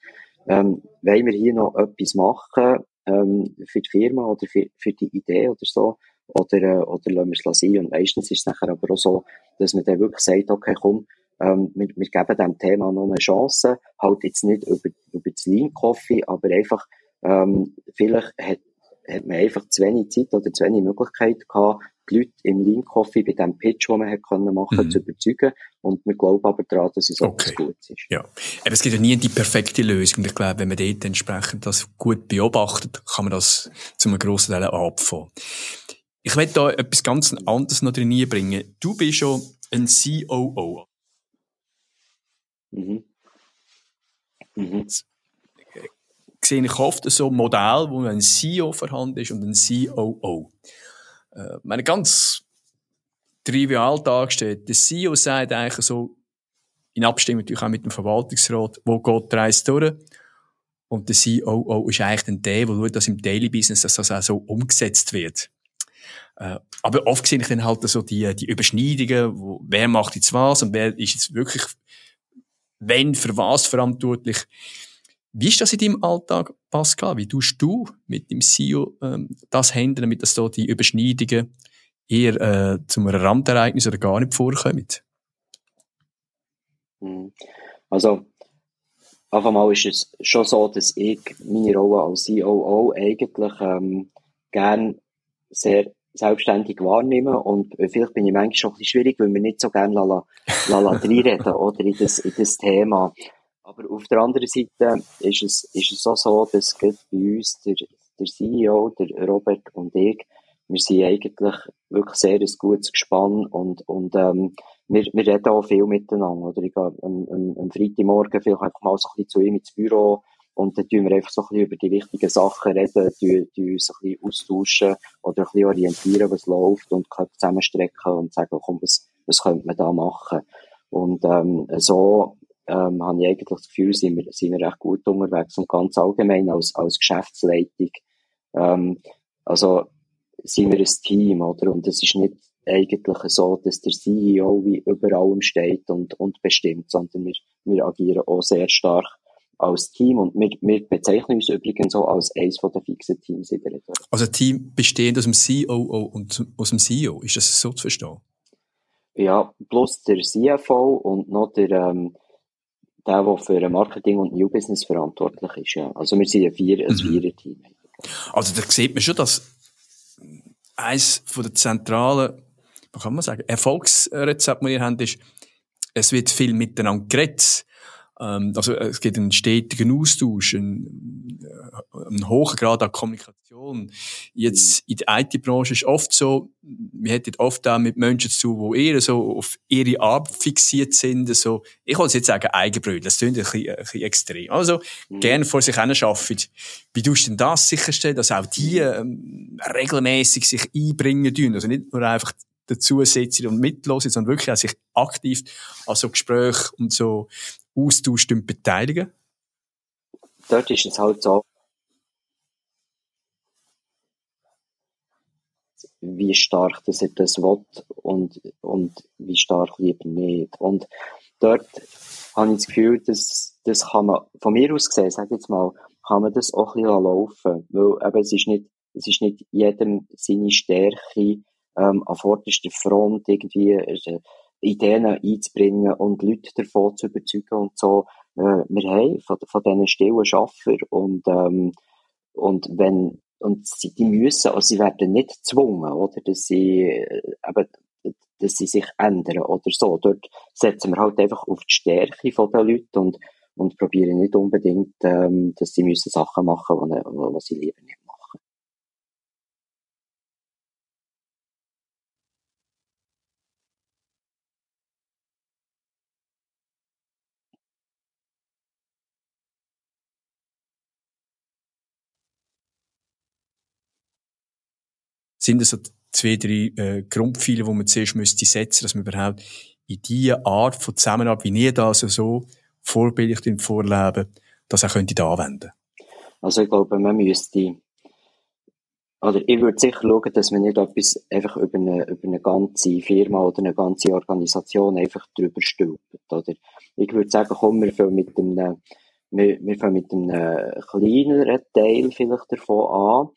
ähm, wollen wir hier noch etwas machen ähm, für die Firma oder für, für die Idee oder so, oder, äh, oder lassen wir es sein. Und meistens ist es nachher aber auch so, dass man dann wirklich sagt, okay, komm, ähm, wir, wir geben dem Thema noch eine Chance, halt jetzt nicht über, über das Lean Coffee, aber einfach, ähm, vielleicht hat, hat man einfach zu wenig Zeit oder zu wenig Möglichkeit gehabt, die Leute im Lean Coffee bei dem Pitch, den man hat können machen, mhm. zu überzeugen. Und wir glauben aber daran, dass es auch okay. gut ist. Ja. Aber es gibt ja nie die perfekte Lösung. Ich glaube, wenn man dort entsprechend das gut beobachtet, kann man das zu einem grossen Teil abfangen. Ich will da etwas ganz anderes noch drin bringen. Du bist schon ein COO. Mhm. Mhm. Sehe ich oft so ein Modell, wo ein CEO vorhanden ist und ein COO. Äh, meine ganz trivial dargestellt. Der CEO sagt eigentlich so, in Abstimmung natürlich auch mit dem Verwaltungsrat, wo geht die Reise durch? Und der COO ist eigentlich der, der schaut, dass im Daily Business dass das auch so umgesetzt wird. Äh, aber oft sehe ich dann halt so die, die Überschneidungen, wo, wer macht jetzt was und wer ist jetzt wirklich, wenn, für was verantwortlich. Wie ist das in deinem Alltag, Pascal? Wie tust du mit dem CEO ähm, das handeln, damit das da die Überschneidungen eher äh, zum Randereignis oder gar nicht vorkommen? Hm. Also, auf einmal ist es schon so, dass ich meine Rolle als COO eigentlich ähm, gern sehr selbstständig wahrnehme und vielleicht bin ich manchmal schon ein bisschen schwierig, weil wir nicht so gerne la, la, la, reinreden oder in das, in das Thema. Aber auf der anderen Seite ist es, ist es auch so, dass bei uns der, der CEO, der Robert und ich, wir sind eigentlich wirklich sehr ein gutes Gespann und, und ähm, wir, wir reden auch viel miteinander. Oder ich gehe am, am, am Freitagmorgen vielleicht einfach mal so ein bisschen zu ihm ins Büro und dann tun wir einfach so ein bisschen über die wichtigen Sachen reden, tun, tun uns ein bisschen austauschen oder ein bisschen orientieren, was läuft und können zusammenstrecken und sagen, komm, was, was könnte man da machen? Und ähm, so ähm, habe ich eigentlich das Gefühl, sind wir, sind wir recht gut unterwegs und ganz allgemein als, als Geschäftsleitung. Ähm, also sind wir ein Team, oder? Und es ist nicht eigentlich so, dass der CEO wie über allem steht und, und bestimmt, sondern wir, wir agieren auch sehr stark als Team und wir, wir bezeichnen uns übrigens auch als eines der fixen Teams in der Region. Also ein Team bestehend aus dem COO und aus dem CEO, ist das so zu verstehen? Ja, plus der CFO und noch der, ähm, der, der für Marketing und New Business verantwortlich ist. Ja. Also wir sind ein, Vier, ein mhm. Vierer-Team. Also da sieht man schon, dass eines von der zentralen, was kann man sagen, Erfolgsrezepte, die wir haben, ist, es wird viel miteinander geredet. Ähm, also es gibt einen stetigen Austausch, einen, äh, einen hohen Grad an Kommunikation. Jetzt in der IT-Branche ist oft so, wir hätten oft auch mit Menschen zu tun, die eher so auf ihre Arbeit fixiert sind. So, ich wollte jetzt sagen Eigenbrötchen, das klingt ein bisschen, ein bisschen extrem. Also mhm. gerne vor sich hin arbeiten. Wie tust du denn das sicherstellen, dass auch die ähm, regelmäßig sich einbringen tun? Also nicht nur einfach dazu sitzen und mitlosen, sondern wirklich auch sich aktiv an so Gesprächen und so Austausch beteiligen? Dort ist es halt so, wie stark dass er das will und, und wie stark lieber nicht. Und dort habe ich das Gefühl, dass das kann man, von mir aus gesehen, sag jetzt mal, kann man das auch ein bisschen laufen. Weil eben, es ist nicht, es ist nicht jedem seine Stärke, ähm, an vorderster Front irgendwie, Ideen einzubringen und Leute davon zu überzeugen und so. Äh, wir haben von, von diesen stillen Schaffer und, ähm, und wenn, und sie, die müssen, also sie werden nicht gezwungen, oder, dass sie, äh, eben, dass sie sich ändern oder so. Dort setzen wir halt einfach auf die Stärke von den Leuten und, und probieren nicht unbedingt, ähm, dass sie müssen Sachen machen, die, die sie lieber nicht sind das so zwei, drei äh, Grundpfeile, die man zuerst müsste setzen, dass man überhaupt in diese Art von Zusammenarbeit, wie ihr das so vorbildlich vorleben, das auch könnte anwenden Also ich glaube, man müsste oder ich würde sicher schauen, dass man nicht etwas einfach über eine, über eine ganze Firma oder eine ganze Organisation einfach drüber stülpt. Oder ich würde sagen, komm, wir fangen mit einem, wir, wir fangen mit einem kleineren Teil vielleicht davon an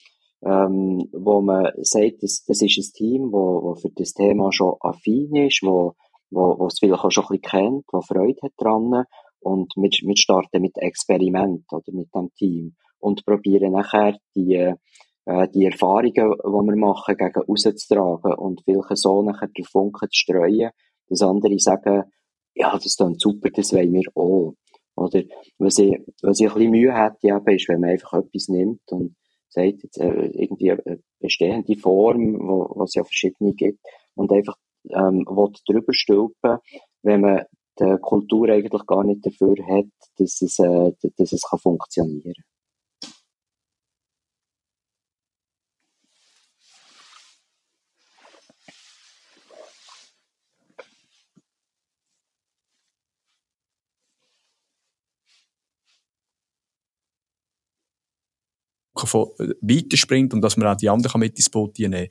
ähm, wo man sagt, das, das ist ein Team, wo, wo für das Thema schon affin ist, wo, wo, wo es vielleicht auch schon ein bisschen kennt, wo Freude hat dran und wir, wir starten mit Experiment oder mit dem Team und probieren nachher die, äh, die Erfahrungen, die wir machen, gegen rauszutragen und vielleicht so nachher den Funken zu streuen, dass andere sagen, ja, das ist super, das wollen wir auch. Oder was ich, was ich ein bisschen Mühe hätte, eben, ist, wenn man einfach etwas nimmt und sagt, jetzt, äh, irgendwie eine bestehende Form, wo, wo es ja verschiedene gibt, und einfach ähm, will drüber stülpen, wenn man die Kultur eigentlich gar nicht dafür hat, dass es, äh, dass es kann funktionieren kann. Weiterspringt und dass man auch die anderen mit ins Boot nehmen kann.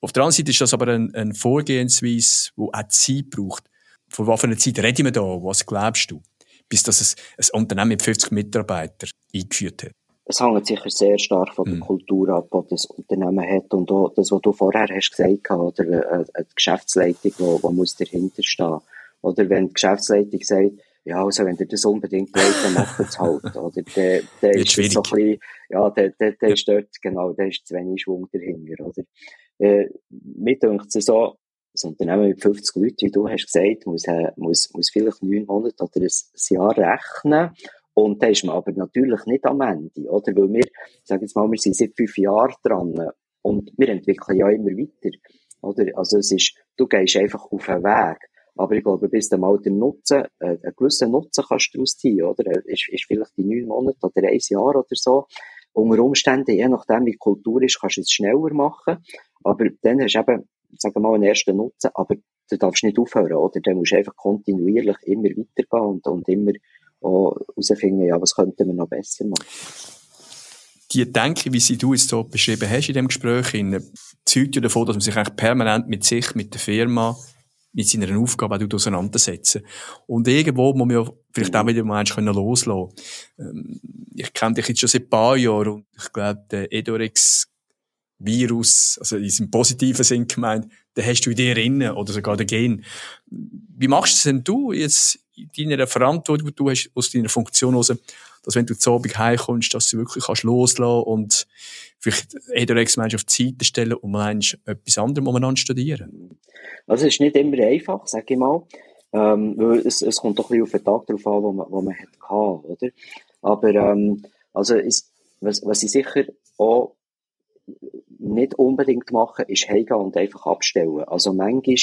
Auf der anderen Seite ist das aber eine ein Vorgehensweise, die auch Zeit braucht. Von was für einer Zeit reden wir da? Was glaubst du? Bis das ein, ein Unternehmen mit 50 Mitarbeitern eingeführt hat. Es hängt sicher sehr stark von der mhm. Kultur ab, die das Unternehmen hat. Und auch das, was du vorher hast gesagt, oder eine, eine Geschäftsleitung, die, die muss dahinter stehen. Oder wenn die Geschäftsleitung sagt, ja, also wenn ihr das unbedingt wollt, dann macht es halt. Oder der, der ist schwierig. so ein bisschen, ja, der, der, der ja. ist dort, genau, der ist zu wenig Schwung dahinter, oder? Äh, mir denkt es so, das Unternehmen mit 50 Leuten, wie du hast gesagt, muss, äh, muss, muss vielleicht neun Monate oder ein Jahr rechnen. Und da ist man aber natürlich nicht am Ende, oder? Weil wir, sagen jetzt mal, wir sind seit fünf Jahren dran. Und wir entwickeln ja immer weiter, oder? Also es ist, du gehst einfach auf einen Weg. Aber ich glaube, bis du mal den Nutzen, äh, einen gewissen Nutzen kannst du daraus ziehen, oder? Ist, ist vielleicht die neun Monate oder ein Jahr oder so. Unter Umständen, je nachdem, wie die Kultur ist, kannst du es schneller machen. Aber dann hast du eben, sagen wir mal, einen ersten Nutzen. Aber du darfst nicht aufhören, oder? Dann musst du einfach kontinuierlich immer weitergehen und, und immer herausfinden, ja, was könnten wir noch besser machen die Denke, wie sie du es so beschrieben hast in dem Gespräch, zeugt ja davon, dass man sich eigentlich permanent mit sich, mit der Firma, mit seiner Aufgabe auch auseinandersetzen. Und irgendwo muss man ja vielleicht auch wieder mal können loslassen. Ähm, ich kenne dich jetzt schon seit ein paar Jahren und ich glaube, der Edorex Virus, also in diesem positiven Sinn gemeint, den hast du in dir drin oder sogar den Gen. Wie machst du es denn du jetzt in deiner Verantwortung, die du hast aus deiner Funktion raus, dass wenn du zu Abend heimkommst, dass du wirklich kannst loslassen und vielleicht Edorex Mensch auf die Seite stellen und meinst, etwas anderes umeinander studieren? Also es ist nicht immer einfach, sage ich mal. Ähm, weil es, es kommt doch ein bisschen auf den Tag darauf an, wo man, wo man hat gehabt, oder? Aber, ähm, also, ist, was, was ich sicher auch nicht unbedingt mache, ist heimgehen und einfach abstellen. Also manchmal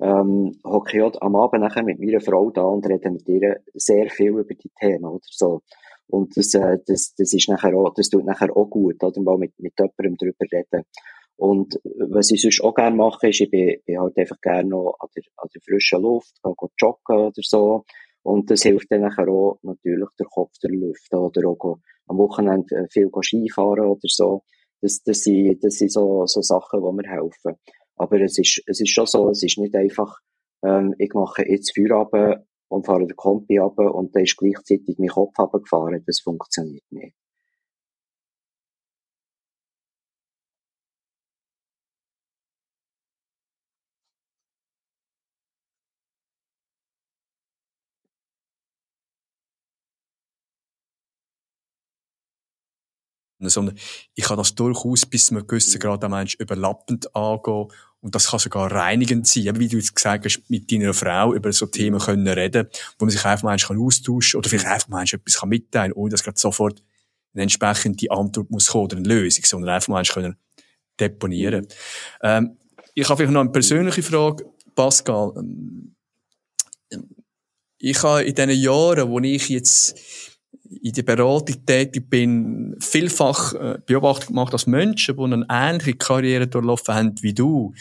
ähm, hocke ich am Abend nachher mit meiner Frau da und rede mit ihr sehr viel über die Themen oder so. Und das, äh, das, das ist nachher auch, das tut nachher auch gut, oder mal mit, mit jemandem drüber reden. Und was ich sonst auch gerne mache, ist, ich bin, bin halt einfach gerne noch an der, an der frischen Luft, gehe joggen oder so. Und das hilft dann nachher auch natürlich der Kopf der Luft oder auch am Wochenende äh, viel Skifahren oder so. Das, das sind, das sind so, so Sachen, die mir helfen. Aber es ist, es ist schon so, es ist nicht einfach, ähm, ich mache jetzt Feierabend und fahre den Kompi ab und dann ist gleichzeitig mein Kopf runtergefahren. Das funktioniert nicht. Sondern ich kann das durchaus bis zu einem gewissen Grad am Mensch überlappend angehen. Und das kann sogar reinigend sein, wie du jetzt gesagt hast, mit deiner Frau über so Themen können reden, wo man sich einfach mal austauschen kann oder vielleicht einfach mal etwas mitteilen kann, ohne dass gerade sofort eine entsprechende Antwort muss kommen oder eine Lösung, sondern einfach mal können deponieren. Ähm, ich habe vielleicht noch eine persönliche Frage, Pascal. Ähm, ich habe in den Jahren, wo ich jetzt in der Beratung tätig bin, vielfach äh, Beobachtung gemacht, dass Menschen, die eine ähnliche Karriere durchlaufen haben wie du,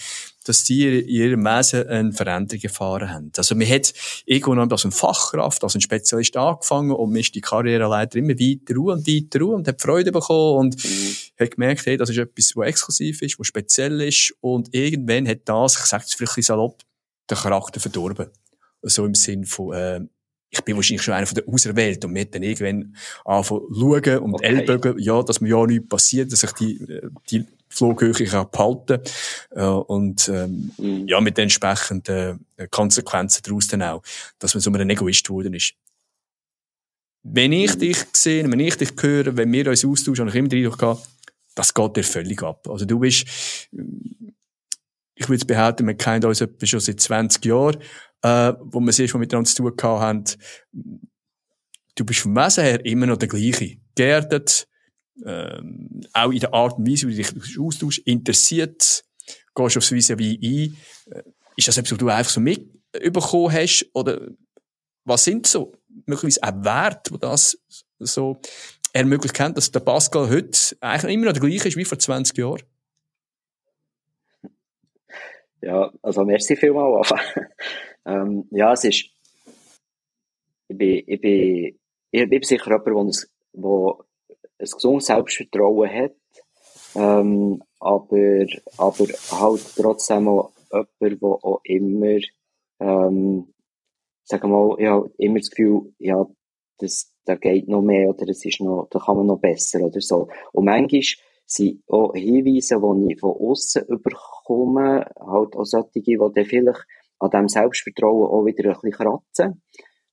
dass die in ihrem Wesen eine Veränderung erfahren haben. Also man hat irgendwo als ein Fachkraft, als ein Spezialist angefangen und man ist die Karriereleiter immer weiter und weiter und hat Freude bekommen und mhm. hat gemerkt, hey, das ist etwas, was exklusiv ist, was speziell ist und irgendwann hat das, ich sage es vielleicht ein salopp, den Charakter verdorben. So im Sinn von, äh, ich bin wahrscheinlich schon einer von der Auserwählten und wir dann irgendwann anfangen schauen und okay. Ellbogen, ja, dass mir ja nichts passiert, dass ich die, die Flughöhe kann behalten äh, und ähm, mhm. ja, mit den entsprechenden äh, Konsequenzen daraus dann auch, dass man so ein Egoist geworden ist. Wenn ich mhm. dich sehe, wenn ich dich höre, wenn wir uns austauschen, habe ich immer den Eindruck gehabt, das geht dir völlig ab. Also du bist, ich würde behaupten, wir kennen uns etwa schon seit 20 Jahren äh, wo das erste Mal miteinander zu tun haben, du bist vom Wesen her immer noch der gleiche. Geerdet, ähm, auch in der Art und Weise, wie du dich austauschst, interessiert, gehst aufs vis wie ein. Äh, ist das etwas, was du einfach so mitbekommen hast? Oder was sind so möglicherweise auch Werte, die das so ermöglicht haben, dass der Pascal heute eigentlich immer noch der gleiche ist wie vor 20 Jahren? Ja, also merci vielmals. Ähm, ja, es ist, ich bin, ich bin, ich bin sicher jemand, wo, wo ein gesundes Selbstvertrauen hat, ähm, aber, aber halt trotzdem auch jemand, der auch immer, ähm, sagen mal, ja, immer das Gefühl, ja, das, da geht noch mehr oder es ist noch, da kann man noch besser oder so. Und manchmal sind auch Hinweise, die ich von außen überkomme, halt auch solche, die dann vielleicht an diesem Selbstvertrauen auch wieder ein bisschen kratzen.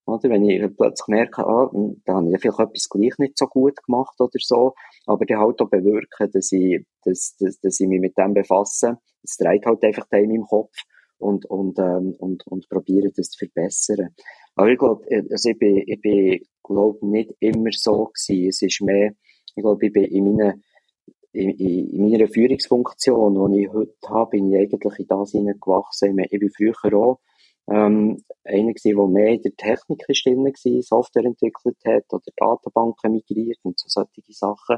Oder? Wenn ich plötzlich merke, ah, da habe ich vielleicht etwas gleich nicht so gut gemacht oder so, aber dann halt auch bewirken, dass ich, dass, dass, dass ich mich mit dem befasse. Es dreht halt einfach in meinem Kopf und, und, ähm, und, und probiere das zu verbessern. Aber ich glaube, äh, also ich bin, ich bin, glaube nicht immer so gewesen. Es ist mehr, ich glaube, ich bin in meiner, in, in meiner Führungsfunktion, die ich heute habe, bin ich eigentlich in das hineingewachsen. Ich bin früher auch, ähm, einer gewesen, der mehr in der Technik ist drin war, Software entwickelt hat oder Datenbanken migriert und so solche Sachen.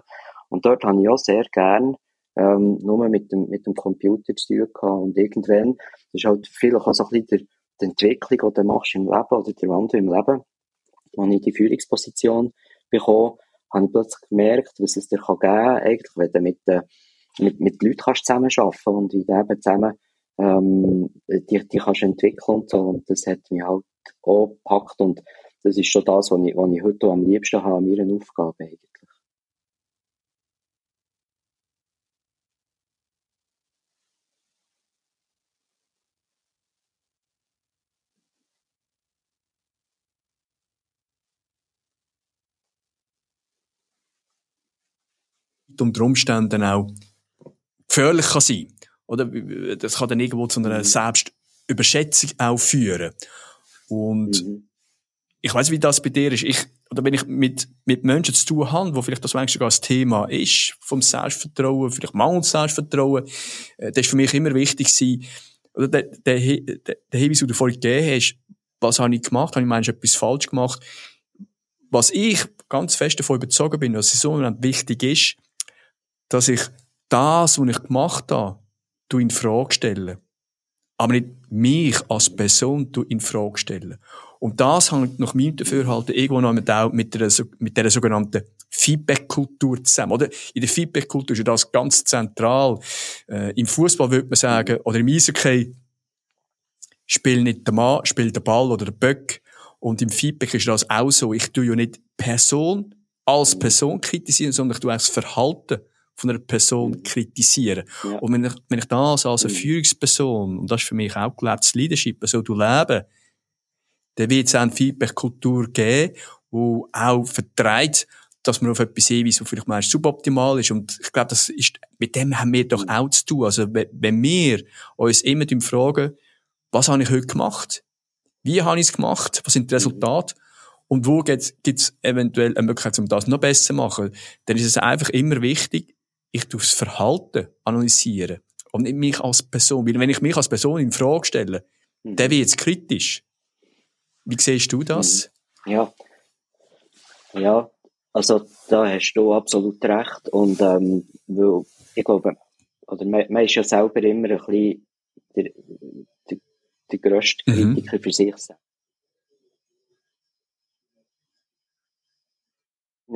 Und dort habe ich auch sehr gern ähm, nur mit dem, mit dem Computer zu tun gehabt. Und irgendwann, das ist halt vielleicht auch so ein bisschen der, die Entwicklung, die du machst im Leben oder der Wandel im Leben, als ich die Führungsposition bekomme, habe ich plötzlich gemerkt, was es dir kann geben kann, eigentlich, wenn du mit, äh, mit, mit Leuten kannst zusammenarbeiten und wie du eben zusammen ähm, die, die kannst entwickeln und so. Und das hat mich halt auch gepackt und das ist schon das, was ich, was ich heute am liebsten habe an meiner Aufgabe eigentlich. Unter Umständen auch gefährlich kann sein. Oder das kann dann irgendwo zu einer mhm. Selbstüberschätzung auch führen. Und mhm. ich weiß, wie das bei dir ist. Ich, oder wenn ich mit, mit Menschen zu tun habe, wo vielleicht das manchmal sogar das Thema ist, vom Selbstvertrauen, vielleicht mangelndes Selbstvertrauen, äh, das ist für mich immer wichtig gewesen, oder der, der, der, der Hinweis, den du vorhin gegeben hast, was habe ich gemacht? Habe ich manchmal etwas falsch gemacht? Was ich ganz fest davon überzogen bin, was so wichtig ist, dass ich das, was ich gemacht habe, in Frage stelle. Aber nicht mich als Person in Frage stellen. Und das hängt nach meinem Dafürhalten irgendwo noch mit, der, mit der sogenannten Feedback-Kultur zusammen. Oder? In der Feedback-Kultur ist ja das ganz zentral. Äh, Im Fußball würde man sagen, oder im Eishockey, spiel nicht der Mann, spiel der Ball oder der Böck. Und im Feedback ist das auch so. Ich tue ja nicht Person als Person kritisieren, sondern ich tue auch das Verhalten von einer Person mhm. kritisieren. Ja. Und wenn ich, wenn ich das als eine mhm. Führungsperson, und das ist für mich auch gelebtes Leadership, so du leben, dann wird es auch eine Feedback-Kultur geben, die auch vertreibt, dass man auf etwas hinweist, was vielleicht meist suboptimal ist. Und ich glaube, das ist, mit dem haben wir doch mhm. auch zu tun. Also, wenn wir uns immer fragen, was habe ich heute gemacht? Wie habe ich es gemacht? Was sind die Resultate? Und wo gibt es eventuell eine Möglichkeit, um das noch besser zu machen? Dann ist es einfach immer wichtig, ich tue das Verhalten analysieren und nicht mich als Person. Weil wenn ich mich als Person in Frage stelle, mhm. dann wird es kritisch. Wie siehst du das? Mhm. Ja. Ja, also da hast du absolut recht. Und ähm, weil, ich glaube, oder man, man ist ja selber immer ein bisschen der, der, der grösste mhm. Kritiker mhm. für sich selbst.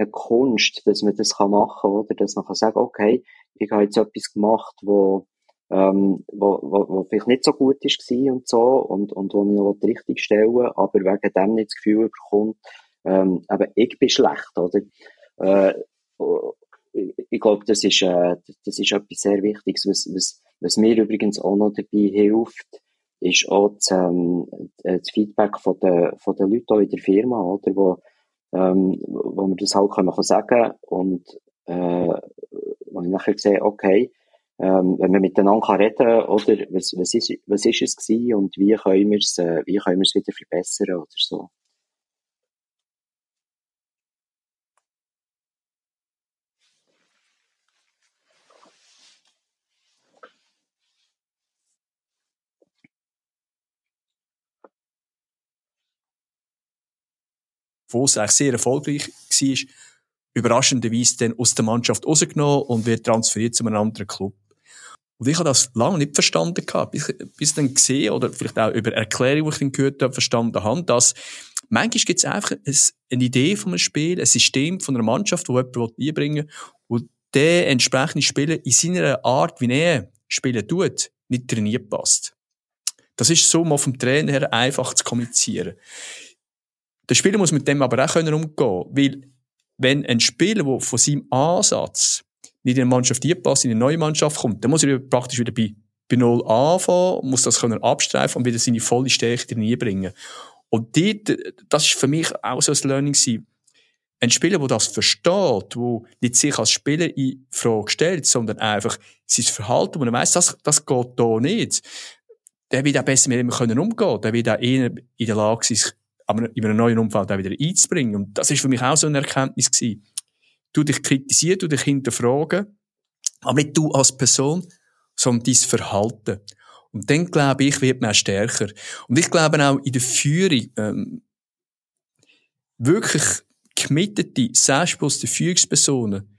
Eine Kunst, dass man das kann machen oder dass man kann sagen, okay, ich habe jetzt etwas gemacht, wo ähm, wo, wo, wo vielleicht nicht so gut ist und so und, und wo ich noch richtig stellen aber wegen dem nicht das Gefühl bekommt, ähm, aber ich bin schlecht, oder? Äh, ich glaube, das ist, äh, das ist etwas sehr Wichtiges, was, was, was mir übrigens auch noch dabei hilft, ist auch das, ähm, das Feedback von den, von den Leuten in der Firma, oder, wo, ähm, wo wir das halt können sagen und äh, wo ich nachher sehe, okay, ähm, wenn wir miteinander kann reden oder was, was, ist, was ist es gewesen und wie können wir es äh, wie können wir es wieder verbessern oder so. Wo es eigentlich sehr erfolgreich war, überraschenderweise dann aus der Mannschaft rausgenommen und wird transferiert zu einem anderen Club. Und ich habe das lange nicht verstanden gehabt, bis, bis dann gesehen oder vielleicht auch über Erklärungen, die ich dann gehört habe, verstanden habe, dass manchmal gibt es einfach eine Idee von einem Spiel, ein System von einer Mannschaft, wo jemand einbringen will, wo der entsprechende Spieler in seiner Art, wie er spielen tut, nicht trainiert passt. Das ist so mal vom Trainer her einfach zu kommunizieren. Der Spieler muss mit dem aber auch können umgehen, weil wenn ein Spieler, der von seinem Ansatz nicht in eine Mannschaft passt, in eine neue Mannschaft kommt, dann muss er praktisch wieder bei, bei Null anfangen, muss das können abstreifen und wieder seine volle Stärke drin bringen. Und dort, das ist für mich auch so ein Learning gewesen. Ein Spieler, der das versteht, der nicht sich als Spieler in Frage stellt, sondern einfach sein Verhalten, wo er weiss, das, das geht da nicht, der wird auch besser mit ihm können umgehen. Der wird auch eher in der Lage sein, aber in einem neuen Umfeld auch wieder einzubringen. Und das ist für mich auch so eine Erkenntnis gewesen. Du dich kritisieren, du dich hinterfragen, aber nicht du als Person, sondern dein Verhalten. Und dann, glaube ich, wird man auch stärker. Und ich glaube auch in der Führung, ähm, wirklich gemittete, selbstbewusste Führungspersonen,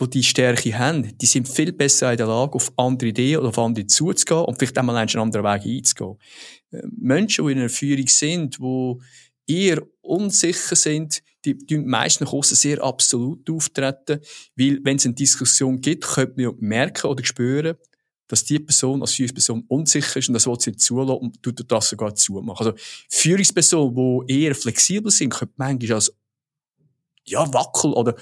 die die Stärke haben, die sind viel besser in der Lage, auf andere Ideen oder auf andere zuzugehen und vielleicht einmal einen anderen Weg einzugehen. Menschen, die in einer Führung sind, die eher unsicher sind, die, die meist nach sehr absolut auftreten, weil wenn es eine Diskussion gibt, könnte man ja merken oder spüren, dass die Person als Führungsperson unsicher ist und das will sie zulassen und tut das sogar zumachen. Also Führungspersonen, die eher flexibel sind, können manchmal als ja, wackel oder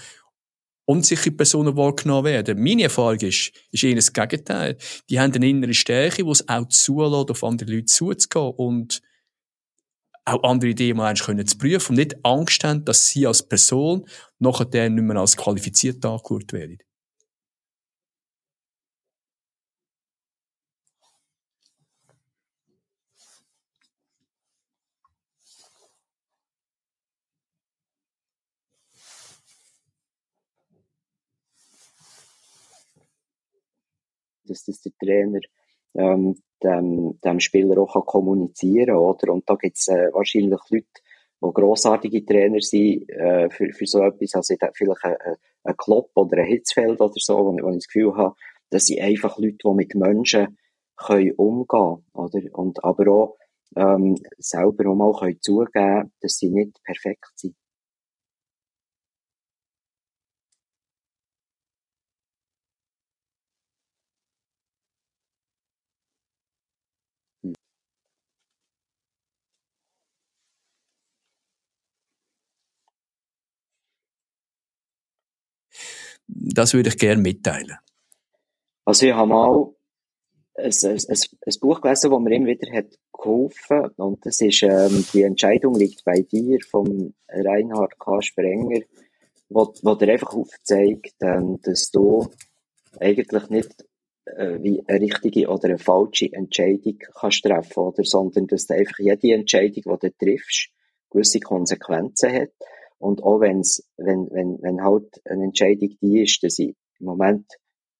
unsichere Personen wahrgenommen werden. Meine Erfahrung ist, ist eher das Gegenteil. Die haben eine innere Stärke, die es auch zulässt, auf andere Leute zuzugehen und auch andere Ideen mal können zu prüfen und nicht Angst haben, dass sie als Person nachher nicht mehr als qualifiziert angeschaut werden. Dass das der Trainer ähm, dem, dem Spieler auch kann kommunizieren. Oder? Und da gibt es äh, wahrscheinlich Leute, die grossartige Trainer sind äh, für, für so etwas. Also vielleicht ein, ein Klopp oder ein Hitzfeld oder so, wo, wo ich das Gefühl habe, das sind einfach Leute, die mit Menschen können umgehen oder und aber auch ähm, selber auch mal können zugeben, dass sie nicht perfekt sind. Das würde ich gerne mitteilen. Also ich habe mal ein, ein, ein, Buch gelesen, das mir immer wieder hat geholfen und das ist ähm, «Die Entscheidung liegt bei dir» von Reinhard K. Sprenger, wo, wo dir einfach aufzeigt, ähm, dass du eigentlich nicht äh, wie eine richtige oder eine falsche Entscheidung kannst treffen, oder, sondern dass einfach jede Entscheidung, die du triffst, gewisse Konsequenzen hat und auch wenn's, wenn, wenn, wenn halt eine Entscheidung die ist, dass ich im Moment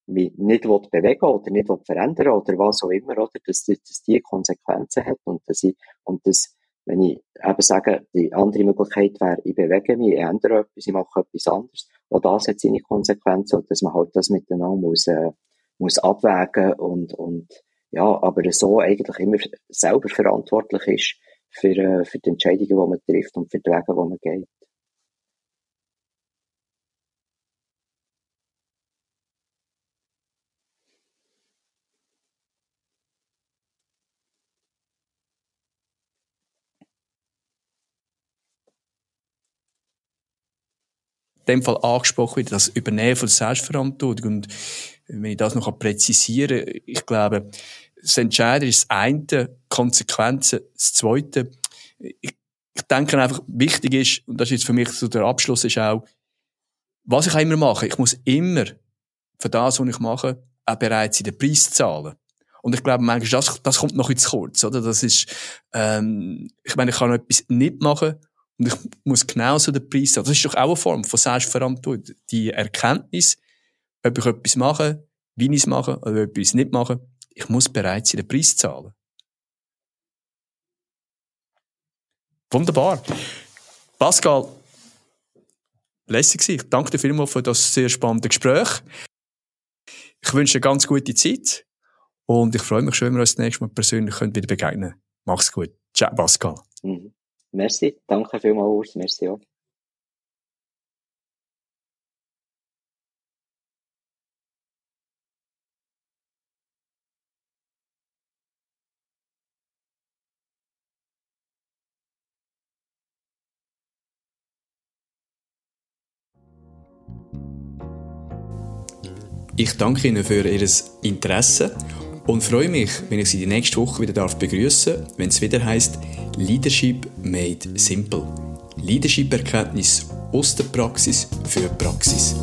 mich nicht bewegen oder nicht verändern oder was auch immer, oder, dass, dass die Konsequenzen hat und dass ich, und das, wenn ich eben sage, die andere Möglichkeit wäre, ich bewege mich, ich ändere etwas, ich mache etwas anderes, auch das hat seine Konsequenzen und dass man halt das miteinander muss, äh, muss abwägen und, und, ja, aber so eigentlich immer selber verantwortlich ist für, äh, für die Entscheidungen, die man trifft und für die Wege, die man geht. Dem Fall angesprochen wird, das Übernehmen von Selbstverantwortung. Und wenn ich das noch präzisieren kann, ich glaube, das Entscheidende ist das eine, Konsequenzen das zweite. Ich, denke einfach, wichtig ist, und das ist jetzt für mich so der Abschluss, ist auch, was ich auch immer mache, ich muss immer für das, was ich mache, auch bereit sein, den Preis zu zahlen. Und ich glaube, manchmal, das, das kommt noch zu kurz, oder? Das ist, ähm, ich meine, ich kann noch etwas nicht machen, und ich muss genauso den Preis zahlen. Das ist doch auch eine Form von Selbstverantwortung. Die Erkenntnis, ob ich etwas mache, wie ich es mache, oder ob ich es nicht mache, ich muss bereit sein, den Preis zu zahlen. Wunderbar. Pascal, lässig Ich danke dir vielmals für das sehr spannende Gespräch. Ich wünsche eine ganz gute Zeit und ich freue mich schon, wenn wir uns das nächste Mal persönlich wieder begegnen können. Mach's gut. Ciao, Pascal. Mhm. Merci, danke vielmals, Urs, merci auch. Ich danke Ihnen für Ihr Interesse und freue mich, wenn ich Sie die nächste Woche wieder darf wenn es wieder heißt Leadership made simple. Leadership-Erkenntnis aus der Praxis für Praxis.